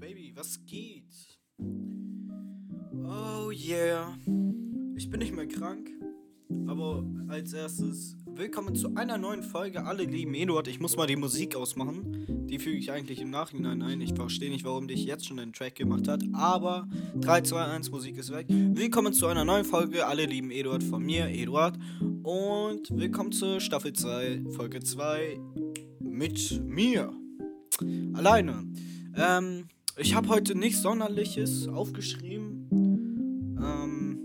Baby, was geht? Oh yeah. Ich bin nicht mehr krank. Aber als erstes, willkommen zu einer neuen Folge. Alle lieben Eduard, ich muss mal die Musik ausmachen. Die füge ich eigentlich im Nachhinein ein. Ich verstehe nicht, warum dich jetzt schon den Track gemacht hat. Aber 3, 2, 1, Musik ist weg. Willkommen zu einer neuen Folge. Alle lieben Eduard von mir, Eduard. Und willkommen zur Staffel 2, Folge 2 mit mir. Alleine. Ähm, ich habe heute nichts Sonderliches aufgeschrieben. Ähm,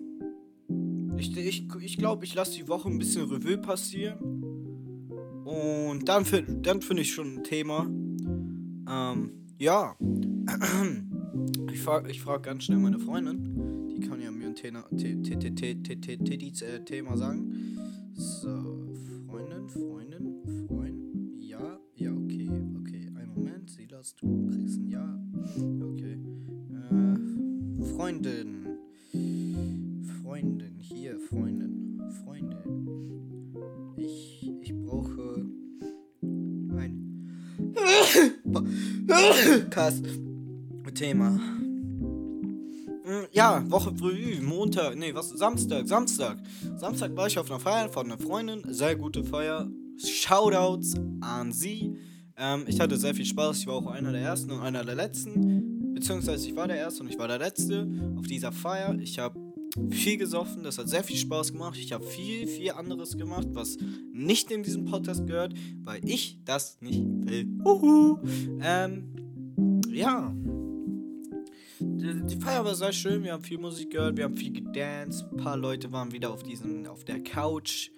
ich glaube, ich, ich, glaub, ich lasse die Woche ein bisschen Revue passieren. Und dann, dann finde ich schon ein Thema. Ähm, ja. Ich frage ich frag ganz schnell meine Freundin. Die kann ja mir ein Thema sagen. So, Freundin, Freundin, Freund. Ja, ja, okay, okay. Ein Moment, Silas, du Freundin. Freundin, hier, Freundin. Freundin. Ich, ich brauche ein Cast Thema. Ja, Woche früh, Montag, nee, was, Samstag, Samstag. Samstag war ich auf einer Feier von einer Freundin, sehr gute Feier. Shoutouts an sie. Ähm, ich hatte sehr viel Spaß, ich war auch einer der ersten und einer der letzten. Beziehungsweise ich war der erste und ich war der letzte auf dieser Feier. Ich habe viel gesoffen, das hat sehr viel Spaß gemacht. Ich habe viel, viel anderes gemacht, was nicht in diesem Podcast gehört, weil ich das nicht will. Uhu. Ähm, ja. Die, Feier war sehr schön, wir haben viel Musik gehört, wir haben viel gedanced. Ein paar Leute waren wieder auf diesen, auf der Couch.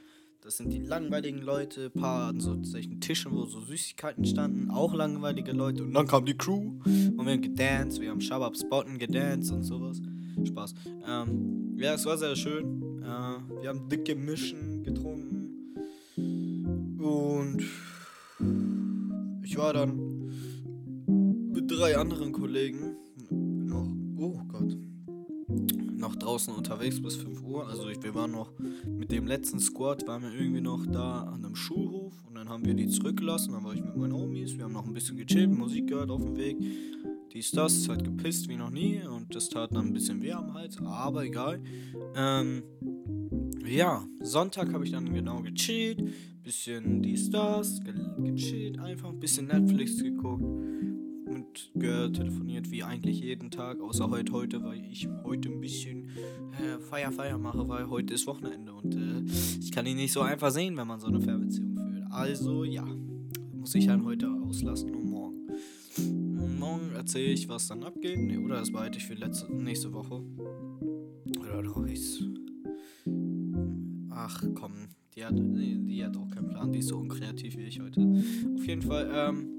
Das sind die langweiligen Leute, ein paar an so solchen Tischen, wo so Süßigkeiten standen, auch langweilige Leute. Und dann kam die Crew und wir haben gedanced, wir haben Shabab Spotten gedanced und sowas. Spaß. Ähm, ja, es war sehr schön. Äh, wir haben dicke Mischen getrunken. Und ich war dann mit drei anderen Kollegen draußen unterwegs bis 5 Uhr. Also ich, wir waren noch mit dem letzten Squad, waren wir irgendwie noch da an einem Schulhof und dann haben wir die zurückgelassen. Dann war ich mit meinen Homies, wir haben noch ein bisschen gechillt, Musik gehört auf dem Weg dies, das, hat gepisst wie noch nie und das tat dann ein bisschen weh am Hals, aber egal. Ähm, ja, Sonntag habe ich dann genau gechillt, bisschen dies, das, ge gechillt, einfach ein bisschen Netflix geguckt und telefoniert wie eigentlich jeden Tag, außer heute, heute, weil ich heute ein bisschen äh, Feier, mache, weil heute ist Wochenende und äh, ich kann ihn nicht so einfach sehen, wenn man so eine Fernbeziehung führt. Also ja, muss ich dann heute auslassen und morgen morgen erzähle ich, was dann abgeht. Nee, oder das behalte ich für letzte, nächste Woche. Oder doch ich's. Ach komm, die hat, die hat auch keinen Plan. Die ist so unkreativ wie ich heute. Auf jeden Fall, ähm,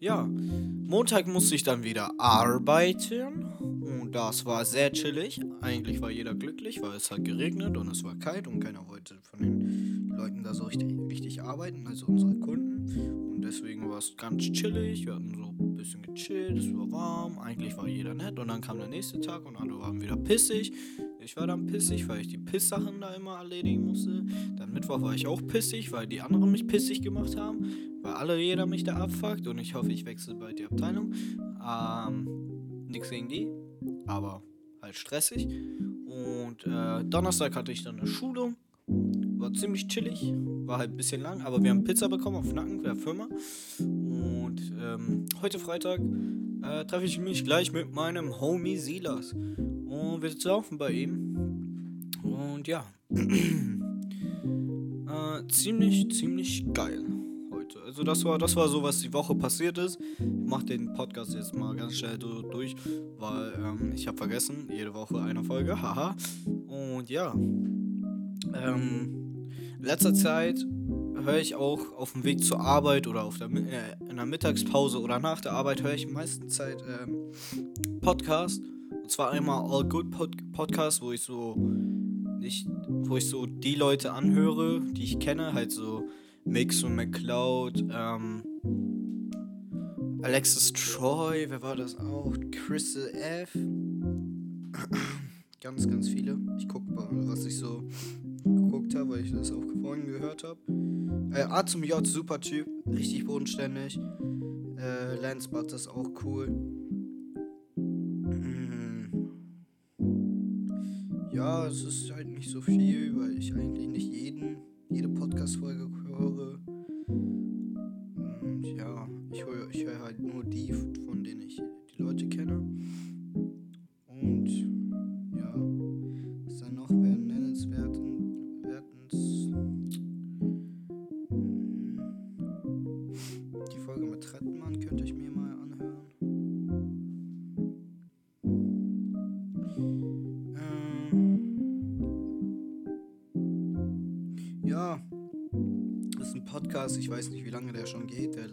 ja. Montag musste ich dann wieder arbeiten. Und das war sehr chillig. Eigentlich war jeder glücklich, weil es hat geregnet und es war kalt und keiner wollte von den Leuten da so richtig, richtig arbeiten, also unsere Kunden. Und deswegen war es ganz chillig. Wir hatten so ein bisschen gechillt, es war warm. Eigentlich war jeder nett. Und dann kam der nächste Tag und alle waren wieder pissig. Ich war dann pissig, weil ich die Pisssachen da immer erledigen musste. Dann Mittwoch war ich auch pissig, weil die anderen mich pissig gemacht haben. Weil alle jeder mich da abfuckt. Und ich hoffe, ich wechsle bald die Abteilung. Ähm, nix gegen die. Aber halt stressig. Und äh, Donnerstag hatte ich dann eine Schulung. War ziemlich chillig, war halt ein bisschen lang, aber wir haben Pizza bekommen auf Nacken der Firma. Und ähm, heute Freitag äh, treffe ich mich gleich mit meinem Homie Silas. Und wir saufen bei ihm. Und ja. äh, ziemlich, ziemlich geil. Also das war, das war so, was die Woche passiert ist. Ich mache den Podcast jetzt mal ganz schnell durch, weil ähm, ich habe vergessen, jede Woche eine Folge, haha. Und ja, ähm, in letzter Zeit höre ich auch auf dem Weg zur Arbeit oder auf der, äh, in der Mittagspause oder nach der Arbeit höre ich meistens Zeit ähm, Podcast. Und zwar einmal All Good Pod Podcast, wo ich so nicht, wo ich so die Leute anhöre, die ich kenne, halt so Mix und McCloud, ähm, Alexis Troy, wer war das auch? Crystal F. ganz, ganz viele. Ich gucke mal, was ich so geguckt habe, weil ich das auch vorhin gehört habe. Äh, A zum J, super Typ, richtig bodenständig. Äh, Lance Butt ist auch cool. Mm. Ja, es ist halt nicht so viel, weil ich eigentlich nicht jeden, jede Podcast-Folge ja, das ist ein Podcast. Ich weiß nicht, wie lange der schon geht. Der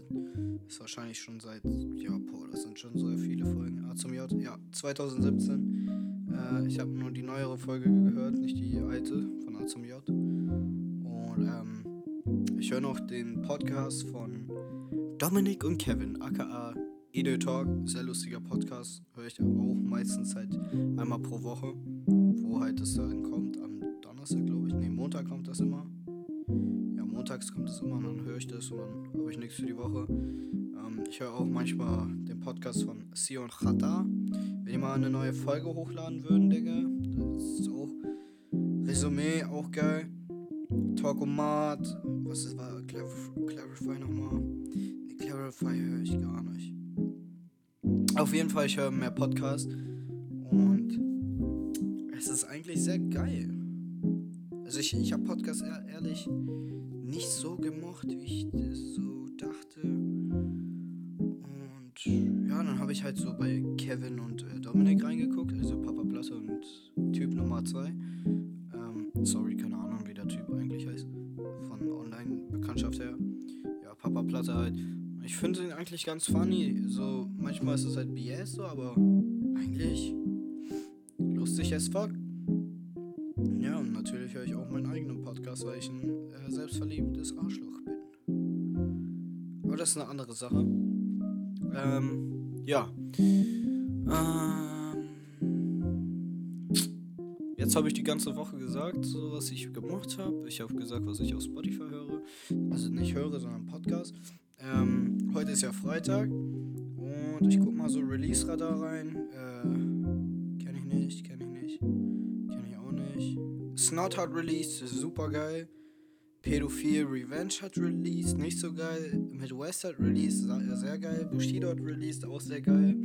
ist wahrscheinlich schon seit, ja, boah, das sind schon so viele Folgen. A zum J, ja, 2017. Äh, ich habe nur die neuere Folge gehört, nicht die alte von A zum J. Und ähm, ich höre noch den Podcast von Dominik und Kevin, aka Edo Talk, sehr lustiger Podcast, höre ich auch meistens halt einmal pro Woche, wo halt das dann kommt, am Donnerstag glaube ich, ne, Montag kommt das immer. Ja, montags kommt das immer und dann höre ich das und dann habe ich nichts für die Woche. Ähm, ich höre auch manchmal den Podcast von Sion Chata. Wenn die mal eine neue Folge hochladen würden, Digga, das ist auch Resümee, auch geil. Talkomat, was ist, war Clarif Clarify nochmal? Nee, Clarify höre ich gar nicht. Auf jeden Fall, ich höre mehr Podcasts und es ist eigentlich sehr geil. Also ich, ich habe Podcasts ehr- ehrlich nicht so gemocht, wie ich das so dachte. Und ja, dann habe ich halt so bei Kevin und äh, Dominik reingeguckt, also Papa Platte und Typ Nummer 2. Ähm, sorry, keine Ahnung, wie der Typ eigentlich heißt. Von Online-Bekanntschaft her. Ja, Papa Platte halt. Ich finde ihn eigentlich ganz funny. So, manchmal ist es halt BS so, aber eigentlich lustig as fuck. Weil ich ein äh, selbstverliebtes Arschloch bin. Aber das ist eine andere Sache. Ähm, ja. Ähm, jetzt habe ich die ganze Woche gesagt, so was ich gemacht habe. Ich habe gesagt, was ich auf Spotify höre. Also nicht höre, sondern Podcast. Ähm, heute ist ja Freitag und ich guck mal so Release-Radar rein. Äh, kenn ich nicht, kenn ich nicht, Snot hat released, super geil. Pädophil Revenge hat released, nicht so geil. Midwest hat released, sehr geil. Bushido hat released, auch sehr geil.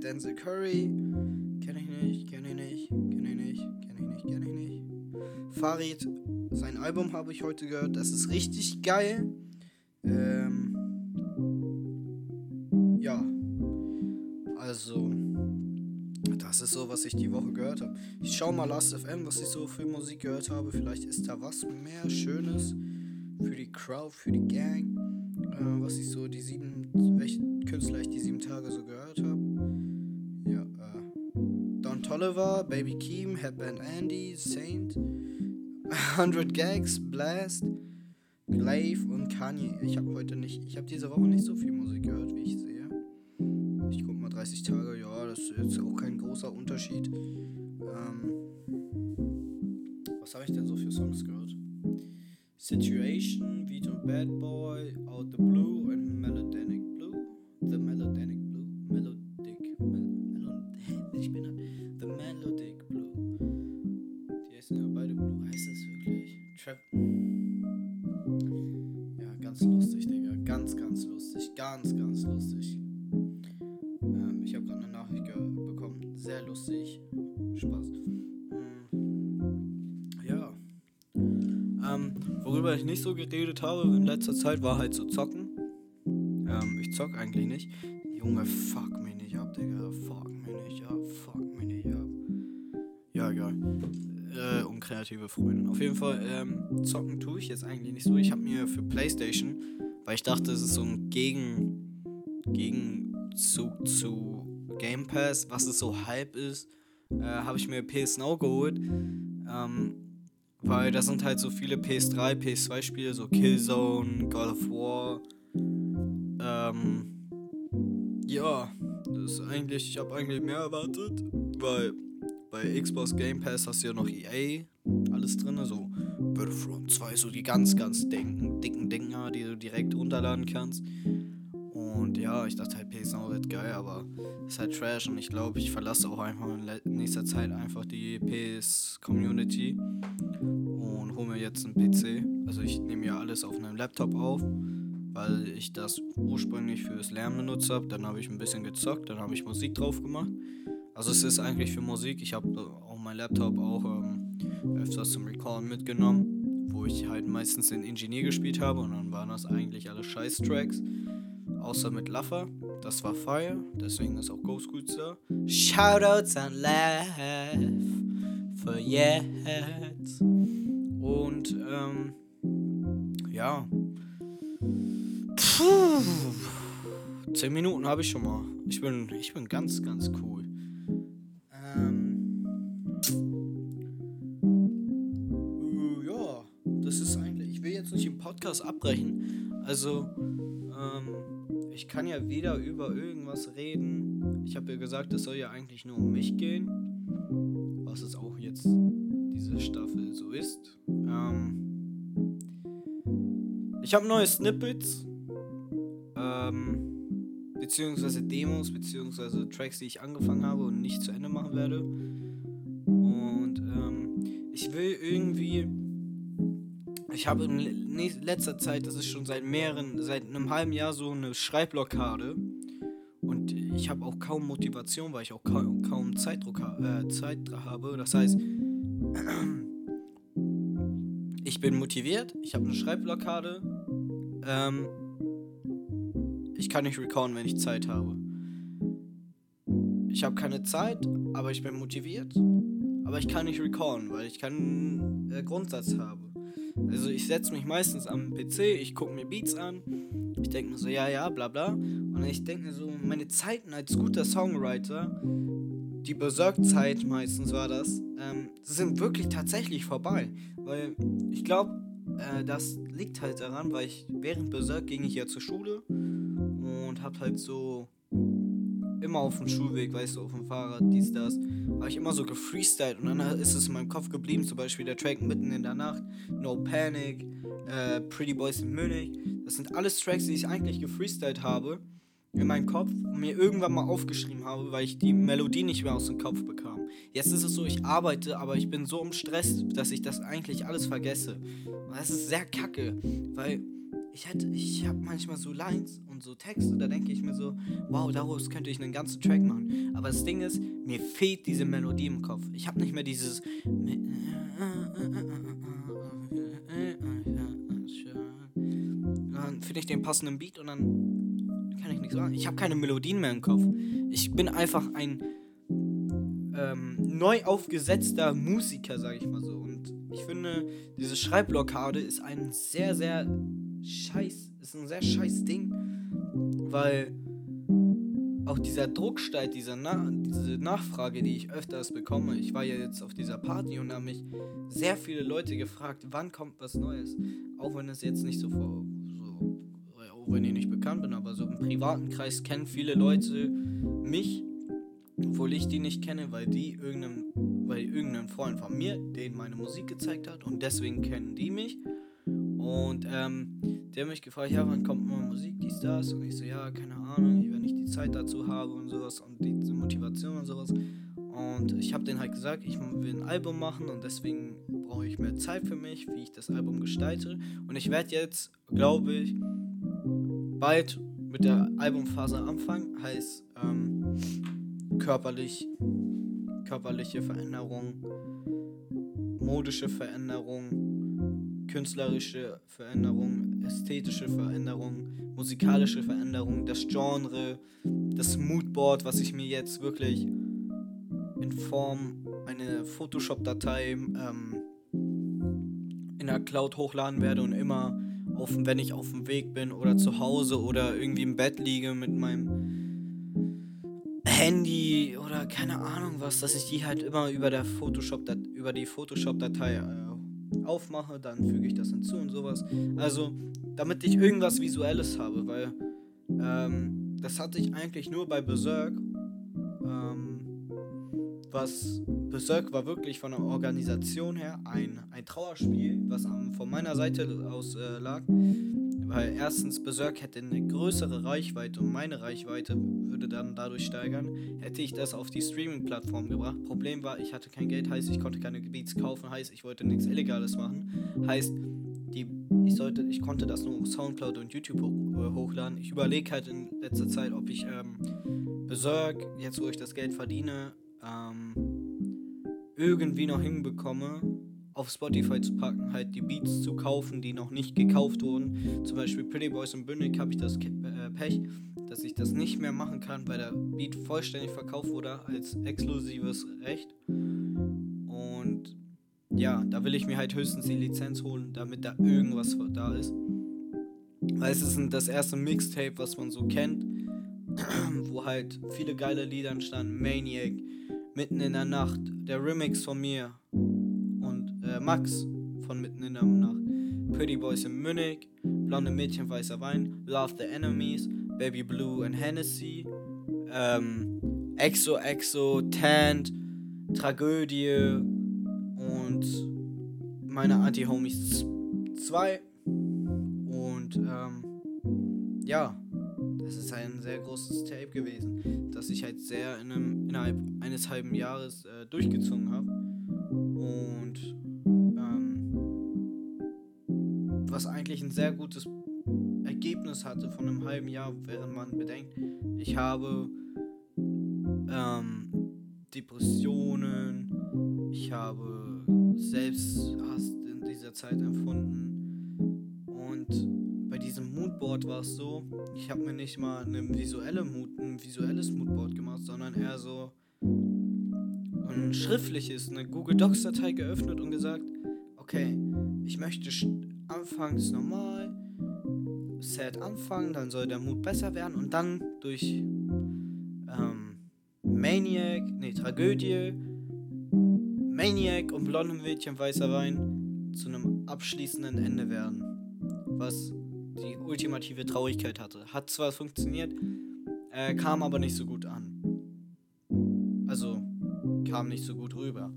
Denzel Curry, kenn ich nicht, kenn ich nicht, kenn ich nicht, kenn ich nicht, kenn ich nicht. Farid, sein Album habe ich heute gehört, das ist richtig geil. Ist so, was ich die Woche gehört habe. Ich schau mal Last FM, was ich so für Musik gehört habe. Vielleicht ist da was mehr Schönes für die Crowd, für die Gang. Äh, was ich so die sieben, welche Künstler ich die sieben Tage so gehört habe. Ja, äh, Don Tolliver, Baby Keem, Headband Andy, Saint, 100 Gags, Blast, Glaive und Kanye. Ich habe heute nicht, ich habe diese Woche nicht so viel Musik gehört, wie ich sehe. Ich guck mal 30 Tage, ja, das ist jetzt auch kein großer Unterschied. Ähm, was habe ich denn so für Songs gehört? Situation, Vito Bad Boy, geredet habe in letzter Zeit war halt so zocken. Ähm, ich zock eigentlich nicht. Junge, fuck mich nicht ab, Digga. Fuck mich nicht ab. Fuck mich nicht ab. Ja, egal. Äh, unkreative Freundin. Auf jeden Fall, ähm, zocken tue ich jetzt eigentlich nicht so. Ich habe mir für Playstation, weil ich dachte, es ist so ein Gegen, Gegenzug zu Game Pass, was es so halb ist, äh, habe ich mir PS Now geholt. Ähm, weil da sind halt so viele PS3, PS2 Spiele, so Killzone, God of War. Ähm, ja, das ist eigentlich, ich habe eigentlich mehr erwartet, weil bei Xbox Game Pass hast du ja noch EA, alles drin, so Battlefront 2, so die ganz, ganz dicken, dicken Dinger, die du direkt runterladen kannst. Und ja, ich dachte halt, okay, Soundwert geil, aber ist halt Trash und ich glaube, ich verlasse auch einfach in nächster Zeit einfach die PS Mir jetzt einen PC. Also ich nehme ja alles auf einem Laptop auf, weil ich das ursprünglich fürs Lernen benutzt habe. Dann habe ich ein bisschen gezockt, dann habe ich Musik drauf gemacht. Also es ist eigentlich für Musik. Ich habe auch mein Laptop auch ähm, öfters zum Recorden mitgenommen, wo ich halt meistens den Ingenieur gespielt habe und dann waren das eigentlich alle Scheiß-Tracks. Außer mit Laffer. Das war Fire. Deswegen ist auch Ghost gut da. Shoutouts an Laugh for Yet. Und, ähm, ja. Puh. Zehn Minuten habe ich schon mal. Ich bin, ich bin ganz, ganz cool. Ähm. Ja, das ist eigentlich. Ich will jetzt nicht im Podcast abbrechen. Also, ähm ich kann ja wieder über irgendwas reden. Ich habe ja gesagt, es soll ja eigentlich nur um mich gehen. Was es auch jetzt diese Staffel so ist. Ähm, ich habe neue Snippets. Ähm, beziehungsweise Demos, beziehungsweise Tracks, die ich angefangen habe und nicht zu Ende machen werde. Und ähm, ich will irgendwie ich habe in letzter Zeit, das ist schon seit mehreren, seit einem halben Jahr so eine Schreibblockade. Und ich habe auch kaum Motivation, weil ich auch kaum, kaum Zeitdruck äh, Zeit habe. Das heißt, ich bin motiviert, ich habe eine Schreibblockade. Ähm, ich kann nicht recorden, wenn ich Zeit habe. Ich habe keine Zeit, aber ich bin motiviert. Aber ich kann nicht recorden, weil ich keinen äh, Grundsatz habe. Also ich setze mich meistens am PC, ich gucke mir Beats an, ich denke mir so, ja, ja, bla bla. Und ich denke mir so, meine Zeiten als guter Songwriter, die Besorgtzeit meistens war das, ähm, sind wirklich tatsächlich vorbei. Weil ich glaube, äh, das liegt halt daran, weil ich während Berserk ging ich ja zur Schule und hab halt so immer auf dem Schulweg, weißt du, auf dem Fahrrad, dies, das, habe ich immer so gefreestylt und dann ist es in meinem Kopf geblieben, zum Beispiel der Track mitten in der Nacht, No Panic, äh, Pretty Boys in Munich. Das sind alles Tracks, die ich eigentlich gefreestylt habe in meinem Kopf und mir irgendwann mal aufgeschrieben habe, weil ich die Melodie nicht mehr aus dem Kopf bekam. Jetzt ist es so, ich arbeite, aber ich bin so im Stress, dass ich das eigentlich alles vergesse. Und das ist sehr kacke, weil ich hätte, ich habe manchmal so Lines und so Texte, da denke ich mir so, wow, daraus könnte ich einen ganzen Track machen. Aber das Ding ist, mir fehlt diese Melodie im Kopf. Ich habe nicht mehr dieses. Dann finde ich den passenden Beat und dann kann ich nichts sagen. Ich habe keine Melodien mehr im Kopf. Ich bin einfach ein ähm, neu aufgesetzter Musiker, sage ich mal so. Und ich finde, diese Schreibblockade ist ein sehr, sehr scheiß, ist ein sehr scheiß Ding, weil auch dieser Druck steigt, dieser Na diese Nachfrage, die ich öfters bekomme. Ich war ja jetzt auf dieser Party und habe mich sehr viele Leute gefragt, wann kommt was Neues. Auch wenn es jetzt nicht so vor, wenn ich nicht bekannt bin, aber so im privaten Kreis kennen viele Leute mich, obwohl ich die nicht kenne, weil die irgendeinem, weil irgendein Freund von mir, den meine Musik gezeigt hat und deswegen kennen die mich. Und ähm, der mich gefragt, ja, wann kommt mal Musik, dies, das? Und ich so, ja, keine Ahnung, wenn ich die Zeit dazu habe und sowas und die Motivation und sowas. Und ich habe denen halt gesagt, ich will ein Album machen und deswegen brauche ich mehr Zeit für mich, wie ich das Album gestalte. Und ich werde jetzt, glaube ich, bald mit der Albumphase anfangen. Heißt ähm, körperlich, körperliche Veränderung, modische Veränderung, künstlerische Veränderung, ästhetische Veränderung, musikalische Veränderung, das Genre, das Moodboard, was ich mir jetzt wirklich in Form einer Photoshop-Datei ähm, in der Cloud hochladen werde und immer, auf, wenn ich auf dem Weg bin oder zu Hause oder irgendwie im Bett liege mit meinem Handy oder keine Ahnung was, dass ich die halt immer über der Photoshop über die Photoshop-Datei äh, aufmache, dann füge ich das hinzu und sowas. Also, damit ich irgendwas Visuelles habe, weil ähm, das hatte ich eigentlich nur bei Berserk. Was Berserk war wirklich von der Organisation her ein, ein Trauerspiel, was am, von meiner Seite aus äh, lag. Weil erstens Berserk hätte eine größere Reichweite und meine Reichweite würde dann dadurch steigern. Hätte ich das auf die Streaming-Plattform gebracht. Problem war, ich hatte kein Geld, heißt ich konnte keine Beats kaufen, heißt ich wollte nichts Illegales machen. Heißt, die, ich sollte, ich konnte das nur auf Soundcloud und YouTube hoch, äh, hochladen. Ich überlege halt in letzter Zeit, ob ich ähm, Berserk, jetzt wo ich das Geld verdiene, ähm, irgendwie noch hinbekomme, auf Spotify zu packen, halt die Beats zu kaufen, die noch nicht gekauft wurden. Zum Beispiel Pretty Boys und Bündig habe ich das äh, Pech, dass ich das nicht mehr machen kann, weil der Beat vollständig verkauft wurde als exklusives Recht. Und ja, da will ich mir halt höchstens die Lizenz holen, damit da irgendwas da ist. Weil es ist das erste Mixtape, was man so kennt, wo halt viele geile Lieder entstanden. Maniac, Mitten in der Nacht, der Remix von mir, äh, Max von Mitten in der Nacht, Pretty Boys in Munich, Blonde Mädchen, weißer Wein, Love the Enemies, Baby Blue and Hennessy, ähm, Exo Exo, Tanned, Tragödie. Und meine Anti-Homies 2. Und ähm, ja, das ist ein sehr großes Tape gewesen, das ich halt sehr in einem, innerhalb eines halben Jahres äh, durchgezogen habe. Und was eigentlich ein sehr gutes Ergebnis hatte von einem halben Jahr, während man bedenkt, ich habe ähm, Depressionen, ich habe Selbsthass in dieser Zeit empfunden diesem Moodboard war es so, ich habe mir nicht mal eine visuelle Mood, ein visuelles Moodboard gemacht, sondern eher so ein schriftliches, eine Google Docs Datei geöffnet und gesagt, okay, ich möchte anfangs normal, sad anfangen, dann soll der Mut besser werden und dann durch ähm, Maniac, nee, Tragödie, Maniac und blonde Mädchen weißer Wein zu einem abschließenden Ende werden. Was die ultimative Traurigkeit hatte. Hat zwar funktioniert, äh, kam aber nicht so gut an. Also kam nicht so gut rüber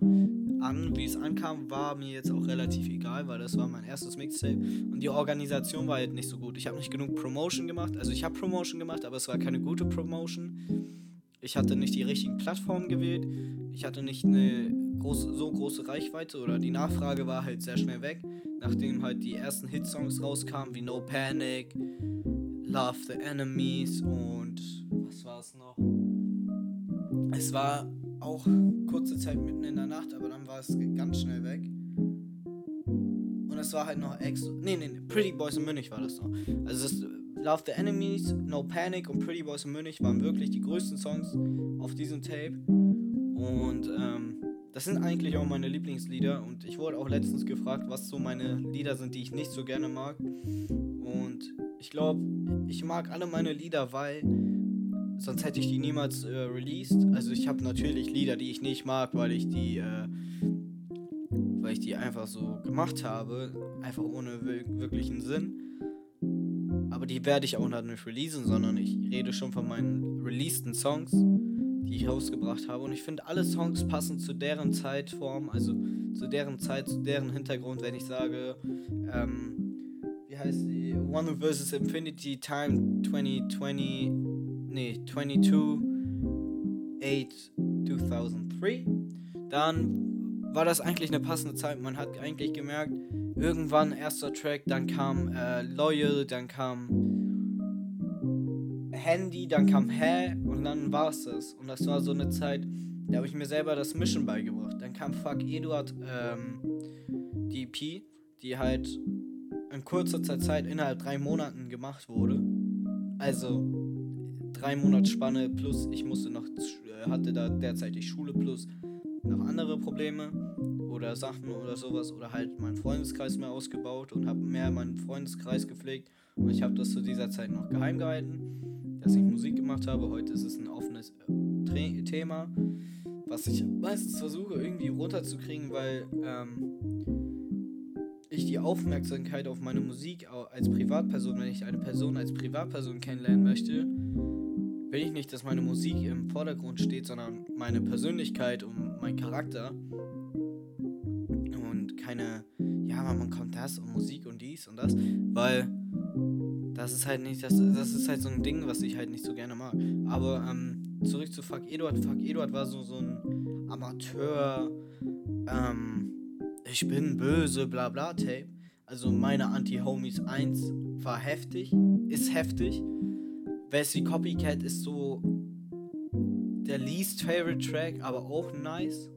an. Wie es ankam, war mir jetzt auch relativ egal, weil das war mein erstes Mixtape und die Organisation war halt nicht so gut. Ich habe nicht genug Promotion gemacht. Also ich habe Promotion gemacht, aber es war keine gute Promotion. Ich hatte nicht die richtigen Plattformen gewählt. Ich hatte nicht eine große, so große Reichweite oder die Nachfrage war halt sehr schnell weg, nachdem halt die ersten Hitsongs rauskamen wie No Panic, Love the Enemies und was war es noch? Es war auch kurze Zeit mitten in der Nacht, aber dann war es ganz schnell weg. Und es war halt noch extra. Nee, nee, nee, Pretty Boys in Münich war das noch. Also das Love the Enemies, No Panic und Pretty Boys in Münich waren wirklich die größten Songs auf diesem Tape. Und ähm, das sind eigentlich auch meine Lieblingslieder. Und ich wurde auch letztens gefragt, was so meine Lieder sind, die ich nicht so gerne mag. Und ich glaube, ich mag alle meine Lieder, weil sonst hätte ich die niemals äh, released. Also ich habe natürlich Lieder, die ich nicht mag, weil ich die, äh, weil ich die einfach so gemacht habe, einfach ohne wirklichen Sinn. Aber die werde ich auch nicht releasen, sondern ich rede schon von meinen releaseden Songs, die ich rausgebracht habe. Und ich finde, alle Songs passen zu deren Zeitform, also zu deren Zeit, zu deren Hintergrund, wenn ich sage, ähm, wie heißt die? One vs. Infinity Time 2020 nee, 22 8 2003. Dann war das eigentlich eine passende Zeit. Man hat eigentlich gemerkt, irgendwann erster Track, dann kam äh, Loyal, dann kam Handy, dann kam Hä und dann war es das. Und das war so eine Zeit, da habe ich mir selber das Mischen beigebracht. Dann kam Fuck Eduard, ähm, die EP, die halt in kurzer Zeit innerhalb drei Monaten gemacht wurde. Also drei Monatsspanne plus ich musste noch, äh, hatte da derzeitig Schule plus noch andere Probleme oder Sachen oder sowas oder halt meinen Freundeskreis mehr ausgebaut und habe mehr meinen Freundeskreis gepflegt und ich habe das zu dieser Zeit noch geheim gehalten, dass ich Musik gemacht habe. Heute ist es ein offenes äh, Thema, was ich meistens versuche irgendwie runterzukriegen, weil ähm, ich die Aufmerksamkeit auf meine Musik als Privatperson, wenn ich eine Person als Privatperson kennenlernen möchte, will ich nicht, dass meine Musik im Vordergrund steht, sondern meine Persönlichkeit und mein Charakter. Und keine, ja, man kommt das und Musik und dies und das, weil das ist halt nicht, das, das ist halt so ein Ding, was ich halt nicht so gerne mag. Aber ähm, zurück zu Fuck Eduard. Fuck Eduard war so, so ein Amateur, ähm, ich bin böse, bla bla Tape. Also meine Anti-Homies 1 war heftig, ist heftig. Wesley Copycat ist so der least favorite Track, aber auch nice.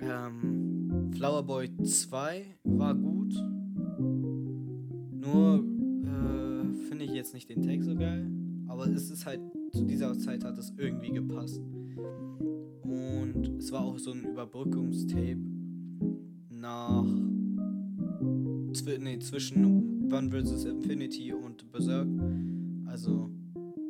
Ähm, Flowerboy 2 war gut. Nur jetzt nicht den Tag so geil. Aber es ist halt, zu dieser Zeit hat es irgendwie gepasst. Und es war auch so ein Überbrückungstape nach. Zw nee, zwischen One vs. Infinity und Berserk. Also,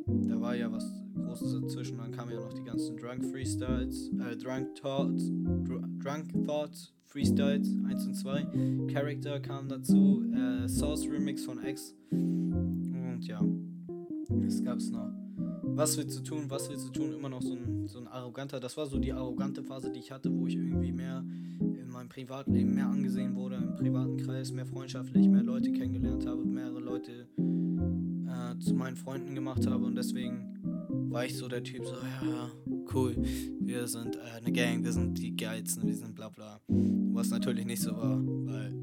da war ja was Großes dazwischen. Dann kamen ja noch die ganzen Drunk Freestyles, äh, Drunk Thoughts, Dr Drunk Thoughts Freestyles 1 und 2. Character kam dazu, äh, Source Remix von X. Und ja, es gab's noch. Was willst du tun, was willst du tun? Immer noch so ein, so ein arroganter. Das war so die arrogante Phase, die ich hatte, wo ich irgendwie mehr in meinem Privatleben mehr angesehen wurde, im privaten Kreis, mehr freundschaftlich, mehr Leute kennengelernt habe, mehrere Leute äh, zu meinen Freunden gemacht habe und deswegen war ich so der Typ, so, ja, cool, wir sind äh, eine Gang, wir sind die Geilsten, wir sind bla bla. Was natürlich nicht so war, weil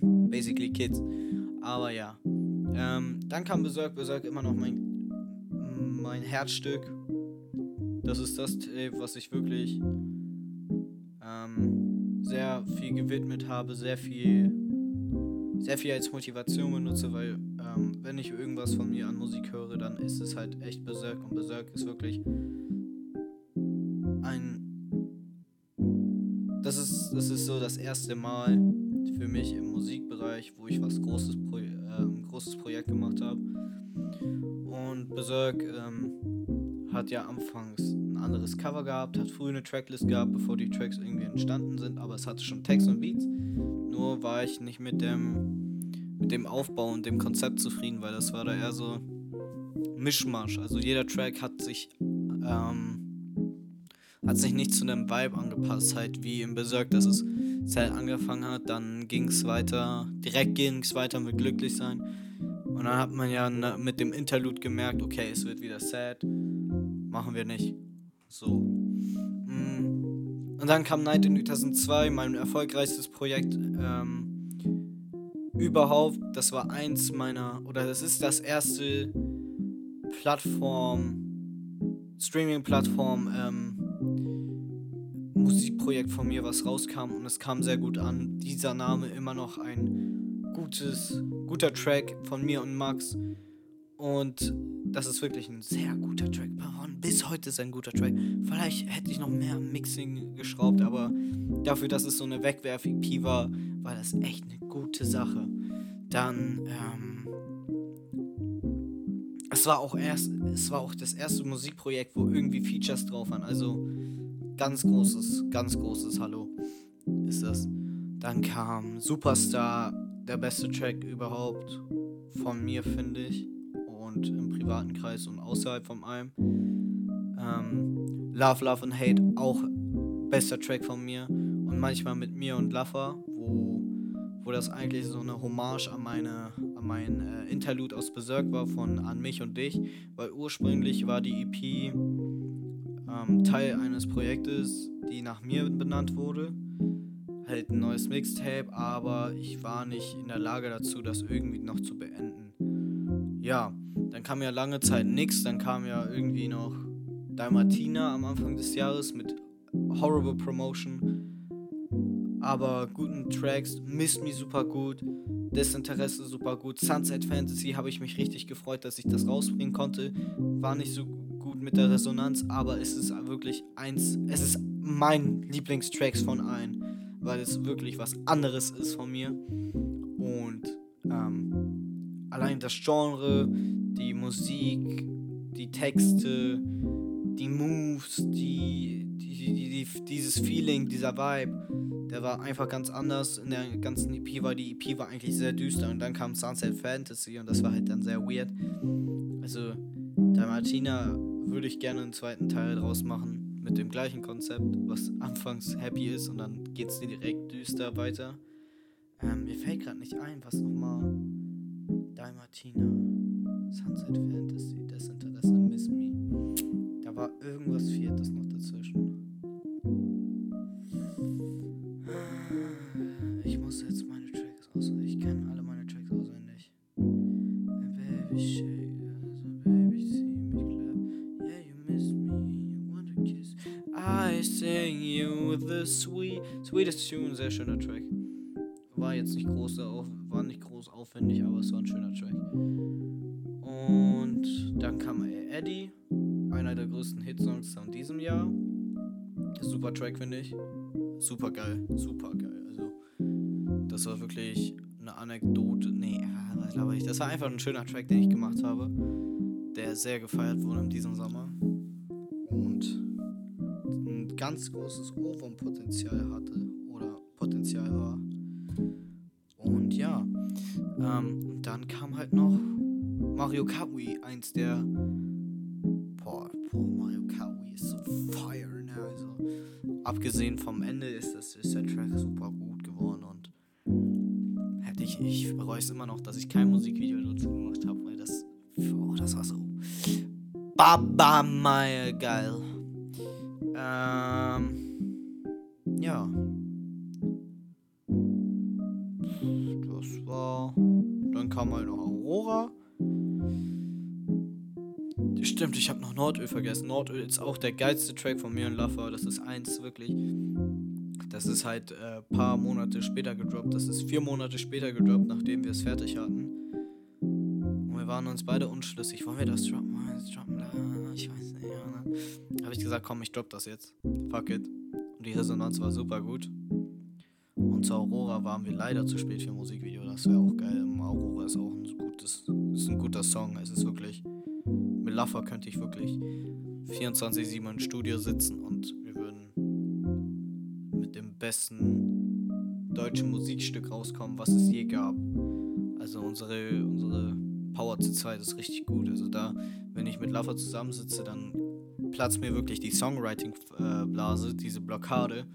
basically Kids. Aber ja. Ähm, dann kam Berserk, Berserk immer noch mein, mein Herzstück. Das ist das was ich wirklich ähm, sehr viel gewidmet habe, sehr viel, sehr viel als Motivation benutze, weil ähm, wenn ich irgendwas von mir an Musik höre, dann ist es halt echt Berserk und Berserk ist wirklich ein. Das ist, das ist so das erste Mal für mich im Musikbereich, wo ich was Großes, Pro großes Projekt gemacht habe. Und Berserk ähm, hat ja anfangs ein anderes Cover gehabt, hat früher eine Tracklist gehabt, bevor die Tracks irgendwie entstanden sind, aber es hatte schon Text und Beats. Nur war ich nicht mit dem, mit dem Aufbau und dem Konzept zufrieden, weil das war da eher so Mischmasch. Also jeder Track hat sich ähm, hat sich nicht zu einem Vibe angepasst, halt wie im Berserk, dass es Zeit angefangen hat, dann ging es weiter, direkt ging es weiter mit glücklich sein. Und dann hat man ja mit dem Interlude gemerkt, okay, es wird wieder sad, machen wir nicht. So. Mm. Und dann kam Night in 2002, mein erfolgreichstes Projekt ähm, überhaupt. Das war eins meiner, oder das ist das erste Plattform, Streaming-Plattform, ähm, Musikprojekt von mir, was rauskam und es kam sehr gut an. Dieser Name immer noch ein gutes, guter Track von mir und Max. Und das ist wirklich ein sehr guter Track. Bis heute ist ein guter Track. Vielleicht hätte ich noch mehr Mixing geschraubt, aber dafür, dass es so eine Wegwerf-EP war, war das echt eine gute Sache. Dann, ähm, es war auch erst, es war auch das erste Musikprojekt, wo irgendwie Features drauf waren. Also ganz großes, ganz großes Hallo ist das. Dann kam Superstar, der beste Track überhaupt von mir, finde ich. Und im privaten Kreis und außerhalb von allem. Ähm, Love, Love and Hate, auch bester Track von mir. Und manchmal mit mir und Laffer, wo, wo das eigentlich so eine Hommage an meine an mein äh, Interlude aus Berserk war von An mich und dich. Weil ursprünglich war die EP ähm, Teil eines Projektes, die nach mir benannt wurde. Halt ein neues Mixtape, aber ich war nicht in der Lage dazu, das irgendwie noch zu beenden. Ja, dann kam ja lange Zeit nichts, dann kam ja irgendwie noch Dalmatina am Anfang des Jahres mit Horrible Promotion. Aber guten Tracks, Miss Me super gut, Desinteresse super gut, Sunset Fantasy habe ich mich richtig gefreut, dass ich das rausbringen konnte. War nicht so gut mit der Resonanz, aber es ist wirklich eins, es ist mein Lieblingstracks von allen, weil es wirklich was anderes ist von mir. Und ähm, allein das Genre, die Musik, die Texte, die Moves, die, die, die, die, dieses Feeling, dieser Vibe, der war einfach ganz anders. In der ganzen EP war die EP war eigentlich sehr düster und dann kam Sunset Fantasy und das war halt dann sehr weird. Also, der Martina würde ich gerne einen zweiten Teil draus machen. Mit dem gleichen Konzept, was anfangs happy ist und dann geht es direkt düster weiter. Ähm, mir fällt gerade nicht ein, was nochmal Dalmatina, Sunset Fantasy, Desinteresse, Miss Me. Da war irgendwas Viertes noch dazwischen. Sweet, sweetest tune. Sehr schöner Track. War jetzt nicht groß, war nicht groß aufwendig, aber es war ein schöner Track. Und dann kam Eddie, einer der größten Hitsongs in diesem Jahr. Super Track, finde ich. Super geil, super geil. Also, das war wirklich eine Anekdote. Nee, was ich. Das war einfach ein schöner Track, den ich gemacht habe, der sehr gefeiert wurde in diesem Sommer. Und ganz großes Ohrwurmpotenzial hatte oder Potenzial war. Und ja, ähm, dann kam halt noch Mario Kart Wii, eins der. Boah, boah, Mario Kart ist so fire, ne? Also, abgesehen vom Ende ist, das, ist der Track super gut geworden und hätte ich, ich bereue es immer noch, dass ich kein Musikvideo dazu gemacht habe, weil das, oh, das war so Baba Maya geil. Ähm, ja. Das war. Dann kam halt noch Aurora. Stimmt, ich habe noch Nordöl vergessen. Nordöl ist auch der geilste Track von mir und Laffer. Das ist eins wirklich. Das ist halt ein äh, paar Monate später gedroppt. Das ist vier Monate später gedroppt, nachdem wir es fertig hatten. Und wir waren uns beide unschlüssig. Wollen wir das droppen? Ich weiß? Habe ich gesagt, komm, ich drop das jetzt. Fuck it. Und die Resonanz war super gut. Und zu Aurora waren wir leider zu spät für ein Musikvideo. Das wäre auch geil. Aurora ist auch ein gutes, ist ein guter Song. Es ist wirklich mit Laffer könnte ich wirklich 24-7 im Studio sitzen und wir würden mit dem besten deutschen Musikstück rauskommen, was es je gab. Also unsere, unsere Power zu zweit ist richtig gut. Also da, wenn ich mit Laffer zusammensitze, dann platzt mir wirklich die Songwriting-Blase, diese Blockade.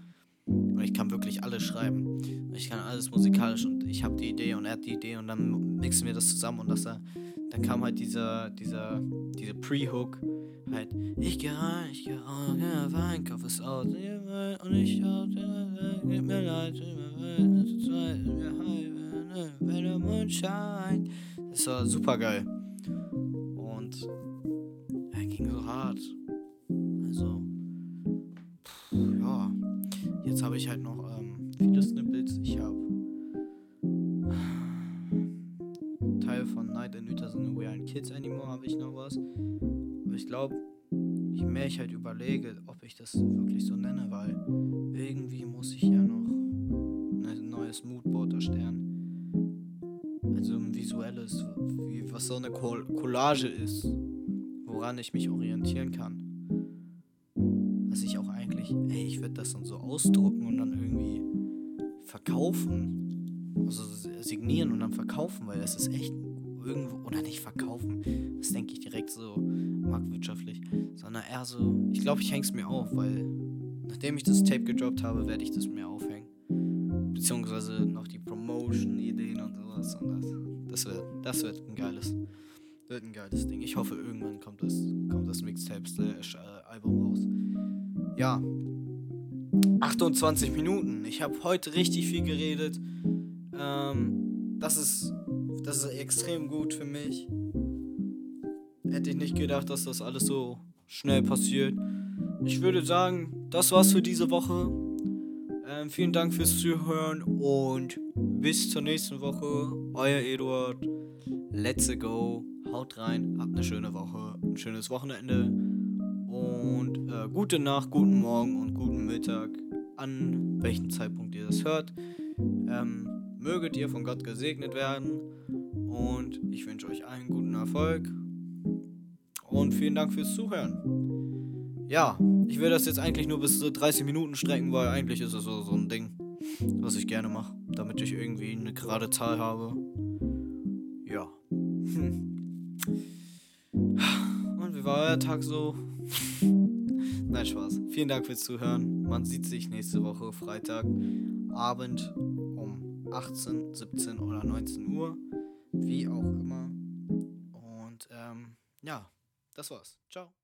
Und ich kann wirklich alles schreiben. Ich kann alles musikalisch und ich habe die Idee und er hat die Idee und dann mixen wir das zusammen und das da dann kam halt dieser, dieser, diese Pre-Hook, halt, ich geh rein, ich geh raus, ja, Wein, kauf es aus, und ich gib mir leid, wenn der Mond scheint. Das war super geil. Und er ging so hart. Jetzt habe ich halt noch ähm, viele Snippets. Ich habe Teil von Night and Utah sind We Aren't Kids Anymore habe ich noch was. Aber ich glaube, je mehr ich halt überlege, ob ich das wirklich so nenne, weil irgendwie muss ich ja noch ein neues Moodboard erstellen. Also ein visuelles, wie, was so eine Collage ist, woran ich mich orientieren kann. Eigentlich, ey, ich würde das dann so ausdrucken und dann irgendwie verkaufen. Also signieren und dann verkaufen, weil das ist echt irgendwo, oder nicht verkaufen, das denke ich direkt so marktwirtschaftlich, sondern eher so, ich glaube, ich hänge es mir auf, weil nachdem ich das Tape gedroppt habe, werde ich das mir aufhängen. Beziehungsweise noch die Promotion-Ideen und sowas. Und das, das, wird, das wird ein geiles, wird ein geiles Ding. Ich hoffe, irgendwann kommt das, kommt das Mixtape-Album raus. Ja. 28 Minuten. Ich habe heute richtig viel geredet. Ähm, das ist das ist extrem gut für mich. Hätte ich nicht gedacht, dass das alles so schnell passiert. Ich würde sagen, das war's für diese Woche. Ähm, vielen Dank fürs Zuhören und bis zur nächsten Woche. Euer Eduard. Let's go. Haut rein. Habt eine schöne Woche. Ein schönes Wochenende. Und äh, gute Nacht, guten Morgen und guten Mittag. An welchem Zeitpunkt ihr das hört. Ähm, möget ihr von Gott gesegnet werden. Und ich wünsche euch allen guten Erfolg. Und vielen Dank fürs Zuhören. Ja, ich will das jetzt eigentlich nur bis zu 30 Minuten strecken, weil eigentlich ist es so, so ein Ding, was ich gerne mache, damit ich irgendwie eine gerade Zahl habe. Ja. Und wie war euer Tag so? Nein, Spaß. Vielen Dank fürs Zuhören. Man sieht sich nächste Woche Freitag Abend um 18, 17 oder 19 Uhr. wie auch immer. Und ähm, ja, das war's. Ciao.